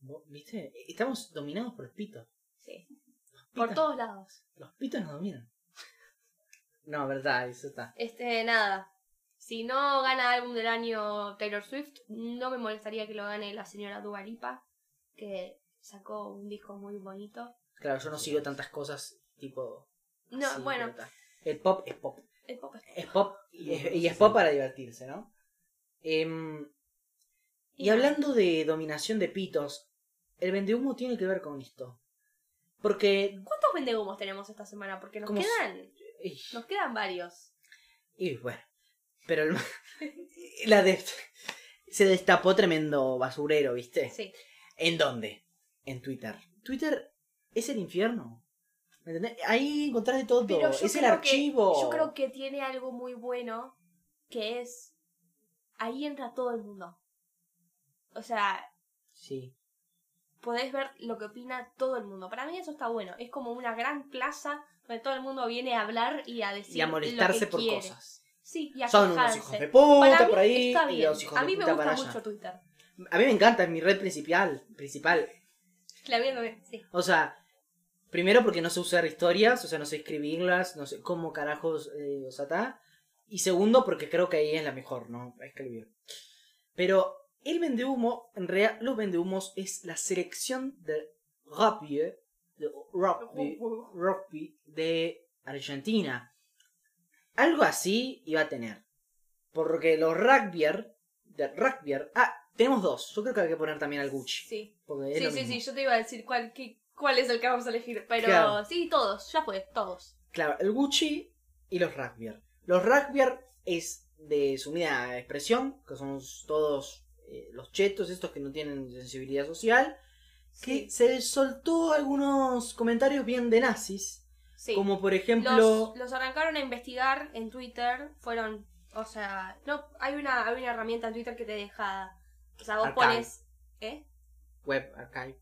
¿Vos- ¿Viste? Estamos dominados por los pitos. Sí. Los Por todos lados. Los pitos nos dominan. No, verdad, eso está. Este, nada. Si no gana álbum del año Taylor Swift, no me molestaría que lo gane la señora Dua Lipa, que sacó un disco muy bonito. Claro, yo no sigo tantas cosas tipo. No, así, bueno. El pop es pop. el pop es- Es pop y es, y es pop para divertirse, ¿no? Em, y hablando de dominación de pitos, el vendehumo tiene que ver con esto. Porque. ¿Cuántos vendehumos tenemos esta semana? Porque nos ¿Cómo se- quedan, nos quedan varios. Y bueno. Pero el- la de, se destapó tremendo basurero, ¿viste? Sí. ¿En dónde? En Twitter. Twitter es el infierno. ¿Me entendés? Ahí encontrás de todo. Pero es el archivo. Que, yo creo que tiene algo muy bueno, que es, ahí entra todo el mundo. O sea, Sí. podés ver lo que opina todo el mundo. Para mí eso está bueno. Es como una gran plaza donde todo el mundo viene a hablar y a decir Y a molestarse lo que por quiere. cosas. Sí, y a Son unos hijos de puta por ahí está y bien. los hijos A de mí me puta para gusta allá. mucho Twitter. A mí me encanta, es mi red principal. principal. La viendo bien, sí. O sea, primero porque no sé usar historias, o sea, no sé escribirlas, no sé cómo carajos, eh, o sea, está. Y segundo porque creo que ahí es la mejor, ¿no? A escribir. Pero el vendehumo, en realidad, los vendehumos es la selección de rugby, eh, de rugby, rugby de Argentina. Algo así iba a tener. Porque los rugbyer, de ah, tenemos dos. Yo creo que hay que poner también al Gucci. Sí, es sí, sí, sí. Yo te iba a decir cuál, qué- cuál es el que vamos a elegir. Pero Claro. sí, todos. Ya fue, todos. Claro, el Gucci y los Raspbier. Los Raspbier es de su unidad expresión, que son todos eh, los chetos, estos que no tienen sensibilidad social, que se soltó algunos comentarios bien de nazis, sí. como por ejemplo... Los, los arrancaron a investigar en Twitter. Fueron O sea, no, hay una, hay una herramienta en Twitter que te deja. O sea, vos Archive. pones. ¿Eh? Web Archive.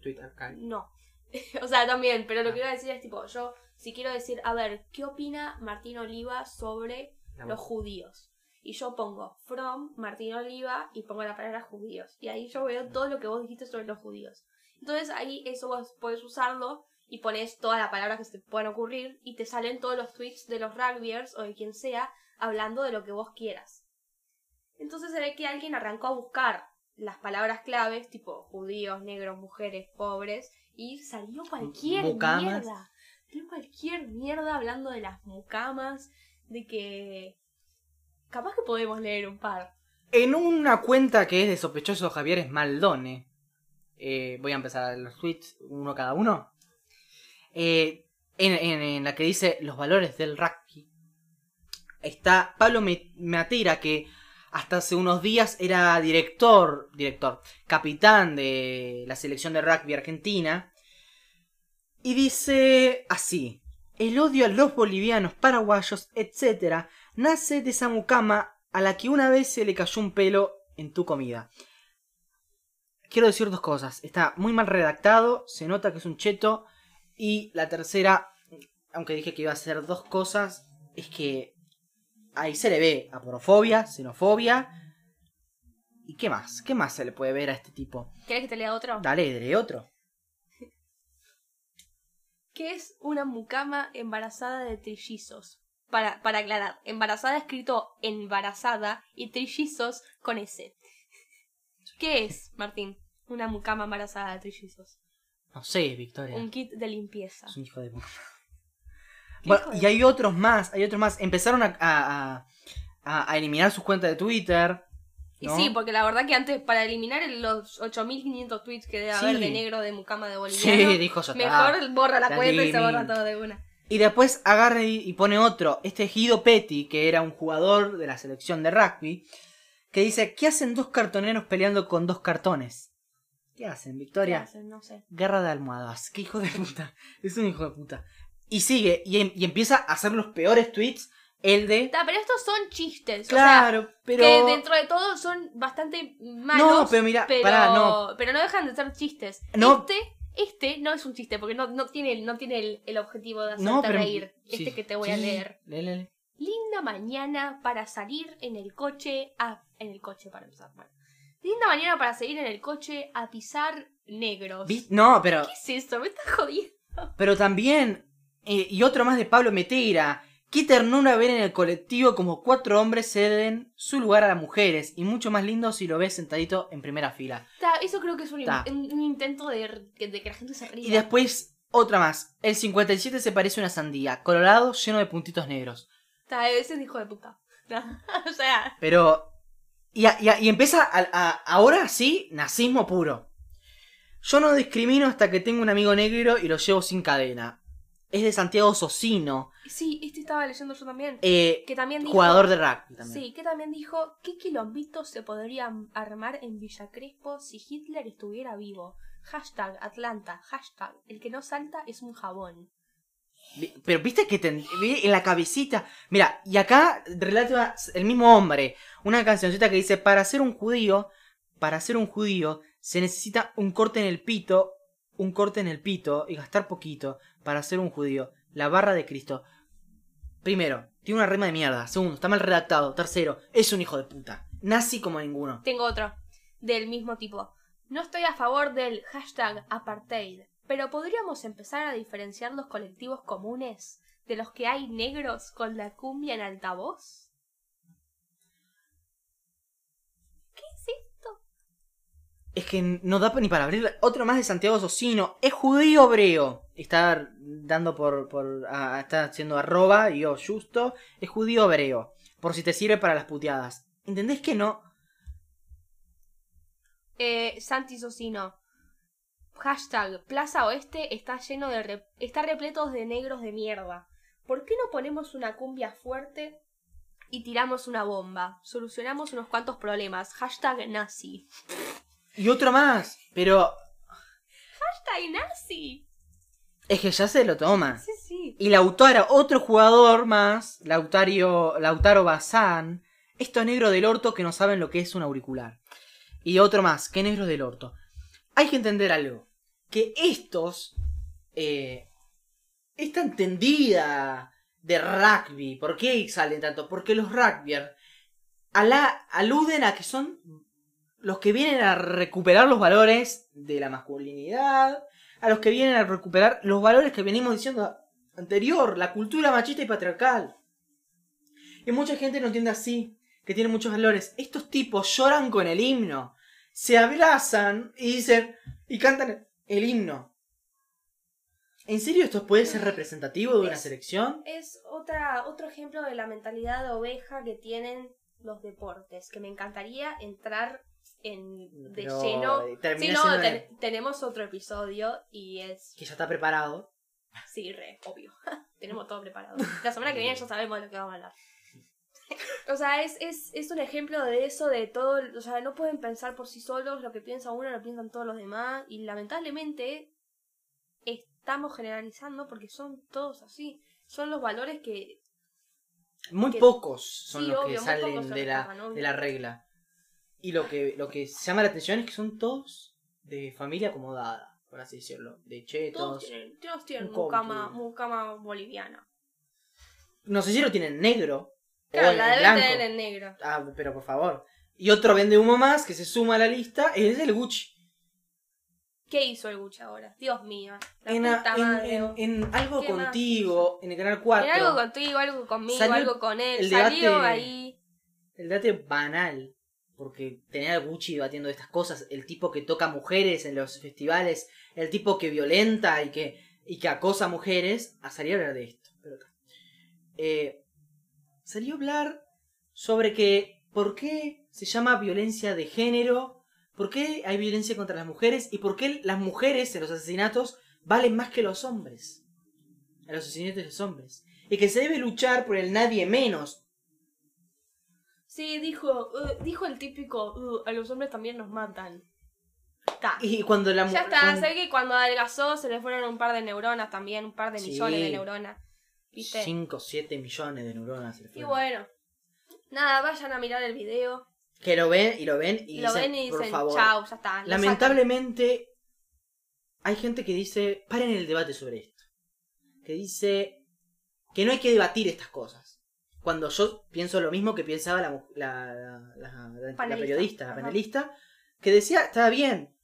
Twitter Archive. No. o sea, también, pero lo que iba a decir es tipo, yo, si quiero decir, a ver, ¿qué opina Martín Oliva sobre La los judíos? Y yo pongo from Martín Oliva y pongo la palabra judíos. Y ahí yo veo todo lo que vos dijiste sobre los judíos. Entonces ahí eso vos podés usarlo y pones todas las palabras que se te puedan ocurrir y te salen todos los tweets de los rugbyers o de quien sea hablando de lo que vos quieras. Entonces se ve que alguien arrancó a buscar las palabras claves, tipo judíos, negros, mujeres, pobres, y salió cualquier Mucamas. mierda. Salió cualquier mierda hablando de las mucamas, de que... Capaz que podemos leer un par. En una cuenta que es de sospechoso Javier es Maldone. eh, voy a empezar los tweets, uno cada uno. Eh, en, en- en la que dice los valores del rugby. Está Pablo Matera, que hasta hace unos días era director, director, capitán de la selección de rugby argentina. Y dice así: El odio a los bolivianos, paraguayos, etc., nace de esa mucama a la que una vez se le cayó un pelo en tu comida. Quiero decir dos cosas. Está muy mal redactado, se nota que es un cheto. Y la tercera, aunque dije que iba a hacer dos cosas, es que ahí se le ve aporofobia, xenofobia. ¿Y qué más? ¿Qué más se le puede ver a este tipo? ¿Querés que te lea otro? Dale, dale otro. ¿Qué es una mucama embarazada de trillizos? Para, para aclarar, embarazada escrito embarazada y trillizos con S. ¿Qué es, Martín? Una mucama embarazada de trillizos. No sé, Victoria. Un kit de limpieza. Es un hijo de puta. ¿Qué Bueno, y hay otros más, hay otros más. Empezaron a, a, a- a eliminar sus cuentas de Twitter. Y sí, porque la verdad que antes, para eliminar el- los 8500 tweets que debe haber Sí. de negro, de mucama, de Sí, boliviano, dijo ya está. mejor borra la La cuenta y se borra todo de una. Y después agarra y, pone otro, este Guido Petty, que era un jugador de la selección de rugby, que dice, ¿qué hacen dos cartoneros peleando con dos cartones? ¿Qué hacen, ¿Qué Victoria? hacen? No sé. Guerra de almohadas. Qué hijo de puta. Es un hijo de puta. Y sigue, y, em- y empieza a hacer los peores tweets, el de... Ta, pero estos son chistes. o sea, Claro, pero... Que dentro de todo son bastante malos. No, pero mira, pero, pará, no. pero no dejan de ser chistes. No. Este, este no es un chiste, porque no, no tiene, no tiene el, el objetivo de hacerte No, pero... reír. sí, Este que te voy a leer. lee, lee, lee. Linda mañana para salir en el coche a. En el coche para empezar. Bueno. Linda mañana para salir en el coche a pisar negros. Vi- No, pero... ¿Qué es eso? Me estás jodiendo. Pero también, eh, y otro más de Pablo Meteira. Qué ternura ver en el colectivo como cuatro hombres ceden su lugar a las mujeres. Y mucho más lindo si lo ves sentadito en primera fila. Ta, eso creo que es un, intento de, de que la gente se ría. Y después, otra más. El 57 se parece a una sandía. Colorado lleno de puntitos negros. Ta, ese es hijo de puta. o sea. Pero... Y, a- y a- y empieza a- a- ahora sí, nazismo puro. Yo no discrimino hasta que tengo un amigo negro y lo llevo sin cadena. Es de Santiago Socino, Sí, este estaba leyendo yo también. eh, que también dijo. jugador de rugby también. Sí, que también dijo qué quilombitos se podrían armar en Villa Crespo si Hitler estuviera vivo. Hashtag Atlanta, hashtag el que no salta es un jabón. Pero viste que ten- en la cabecita. Mira, y acá relata el mismo hombre. Una cancioncita que dice: Para ser un judío, para ser un judío, se necesita un corte en el pito, un corte en el pito y gastar poquito para ser un judío. La barra de Cristo. Primero, tiene una rima de mierda. Segundo, está mal redactado. Tercero, es un hijo de puta. Nazi como ninguno. Tengo otro, del mismo tipo. No estoy a favor del hashtag apartheid, pero podríamos empezar a diferenciar los colectivos comunes de los que hay negros con la cumbia en altavoz. Es que no da ni para abrir. Otro más de Santiago Socino. Es judío hebreo. Está dando por. por está haciendo arroba y yo justo. Es judío hebreo. Por si te sirve para las puteadas. ¿Entendés que no? Eh, Santi Socino. Hashtag Plaza Oeste está lleno de re- está repleto de negros de mierda. ¿Por qué no ponemos una cumbia fuerte y tiramos una bomba? Solucionamos unos cuantos problemas. Hashtag nazi. Y otro más. Pero. Hashtag nazi. Es que ya se lo toma. Sí, sí. Y Lautaro, otro jugador más, Lautario, Lautaro Bazán, estos negros del orto que no saben lo que es un auricular. Y otro más, que negros del orto. Hay que entender algo. Que estos, eh, esta entendida de rugby, ¿por qué salen tanto? Porque los rugbyers aluden a que son los que vienen a recuperar los valores de la masculinidad, a los que vienen a recuperar los valores que venimos diciendo anterior, la cultura machista y patriarcal. Y mucha gente no entiende así, que tiene muchos valores. Estos tipos lloran con el himno, se abrazan y dicen y cantan el himno. ¿En serio esto puede ser representativo de una Es- selección? Es otra, otro ejemplo de la mentalidad de oveja que tienen los deportes, que me encantaría entrar en de Pero, lleno. Sí, no, tenemos otro episodio y es... Que ya está preparado. Sí, re, obvio. tenemos todo preparado. La semana que viene ya sabemos de lo que vamos a hablar. O sea, es, es, es un ejemplo de eso, de todo, o sea, no pueden pensar por sí solos, lo que piensa uno lo piensan todos los demás, y lamentablemente estamos generalizando porque son todos así. Son los valores que Muy Que- pocos son Sí, los obvio, que salen de la, de la regla. Y lo que, lo que llama la atención es que son todos de familia acomodada, por así decirlo. De todos chetos. tienen, todos tienen un mucama, mucama boliviana. No sé si lo tienen negro. Claro, o la deben tener en negro. Ah, pero por favor. Y otro vende humo más que se suma a la lista es el Gucci. ¿Qué hizo el Gucci ahora? Dios mío. La En, puta en- madre. en- en algo ¿Qué más contigo, en el canal 4. En algo contigo, algo conmigo, algo con él. el Salió debate- ahí. El debate banal. Porque tener a Gucci debatiendo de estas cosas, el tipo que toca mujeres en los festivales, el tipo que violenta y que, y que acosa mujeres, a salir a hablar de esto. Pero. Eh, salió a hablar sobre que por qué se llama violencia de género, por qué hay violencia contra las mujeres y por qué las mujeres en los asesinatos valen más que los hombres. A los asesinatos de los hombres. Y que se debe luchar por el nadie menos, Sí, dijo, uh, dijo el típico, "Uh, a los hombres también nos matan. Ta. Y cuando la Ya está, sé que cuando adelgazó se le fueron un par de neuronas también, un par de Sí. millones de neuronas. ¿Viste? 5 o 7 millones de neuronas. se le Y fueron. bueno, nada, vayan a mirar el video. Que lo ven y lo ven y, Y lo dicen, ven y por dicen, favor. chau, ya está. Lamentablemente, hay gente que dice, paren el debate sobre esto. Que dice que no hay que debatir estas cosas. Cuando yo pienso lo mismo que pensaba la, la, la- la- periodista, la Ajá. panelista, que decía, está bien,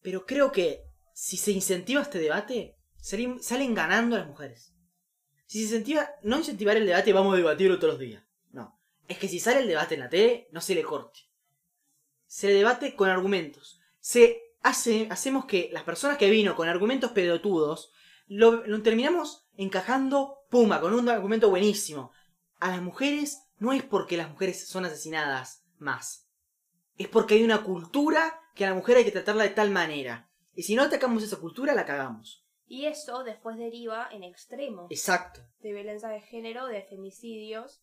pero creo que si se incentiva este debate, salen, salen ganando las mujeres. Si se incentiva, no incentivar el debate, vamos a debatirlo todos los días. No. Es que si sale el debate en la tele, no se le corte. Se debate con argumentos. Se hace, hacemos que las personas que vino con argumentos pedotudos, lo, lo terminamos encajando, puma, con un argumento buenísimo. A las mujeres no es porque las mujeres son asesinadas más. Es porque hay una cultura que a la mujer hay que tratarla de tal manera. Y si no atacamos esa cultura, la cagamos. Y eso después deriva en extremos Exacto. de violencia de género, de femicidios.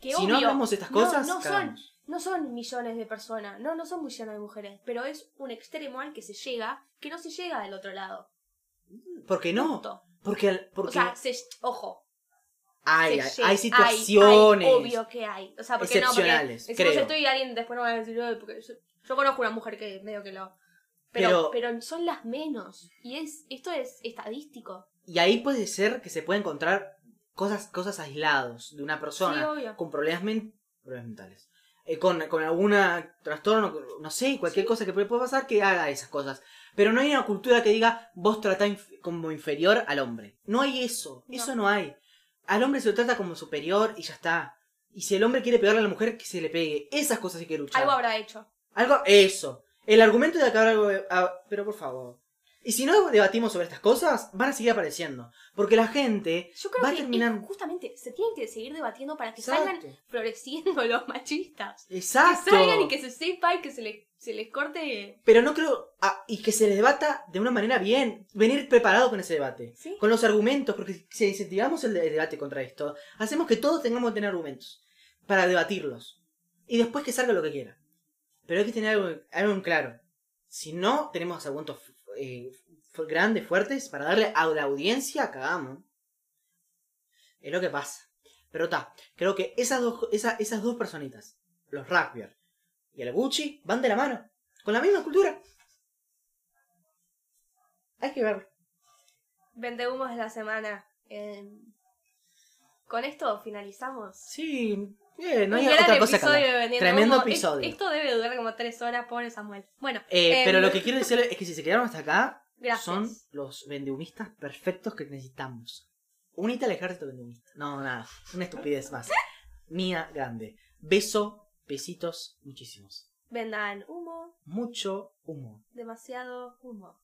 Que si no hablamos de estas no- cosas, no, son, no son millones de personas, no, no son millones de mujeres, pero es un extremo al que se llega, que no se llega del otro lado. Porque no. Punto. Porque, porque O sea, se, ojo, hay, hay, hay situaciones. hay, obvio que hay. O sea, porque no, porque excepcionales, creo. esto y alguien después no va a decir, "Ay, porque yo, yo conozco una mujer que medio que lo... Pero, Pero- pero, son las menos. Y es esto es estadístico. Y ahí puede ser que se pueda encontrar cosas, cosas aislados de una Sí, persona obvio. con problemas, men- problemas mentales. Eh, con, con alguna trastorno, no sé, cualquier Sí. cosa que puede pasar que haga esas cosas. Pero no hay una cultura que diga vos tratá inf- como inferior al hombre. No hay eso, No. eso no hay. Al hombre se lo trata como superior y ya está. Y si el hombre quiere pegarle a la mujer, que se le pegue. Esas cosas hay que luchar. Algo habrá hecho. Algo, eso. El argumento de acabar algo. ah, pero por favor. Y si no debatimos sobre estas cosas, van a seguir apareciendo. Porque la gente Yo creo va a que terminar. es- justamente se tienen que seguir debatiendo para que Exacto. salgan floreciendo los machistas. Exacto. Que salgan y que se sepa y que se, le, se les corte. Pero no creo. ah, y que se les debata de una manera bien. Venir preparado con ese debate. ¿Sí? Con los argumentos. Porque si incentivamos el, el debate contra esto, hacemos que todos tengamos que tener argumentos. Para debatirlos. Y después que salga lo que quiera. Pero hay que tener algo, algo en claro. Si no tenemos argumentos eh, grandes, fuertes, para darle a la audiencia, cagamos. Es lo que pasa. Pero está, creo que esas dos, esa- esas dos personitas, los Rugby y el Gucci, van de la mano. Con la misma cultura. Hay que ver. Vende humos de la semana. Eh, con esto finalizamos. Sí, bien, no hay otra cosa episodio Tremendo. Es- episodio. esto debe durar como tres horas, pobre Samuel. Bueno, Eh, em, pero lo que quiero decir es que si se quedaron hasta acá, Gracias. son los vendehumistas perfectos que necesitamos. Unite al ejército vendehumista. No, nada, una estupidez más. Mía grande. Beso, besitos, muchísimos. vendan humo, Mucho humo. demasiado humo.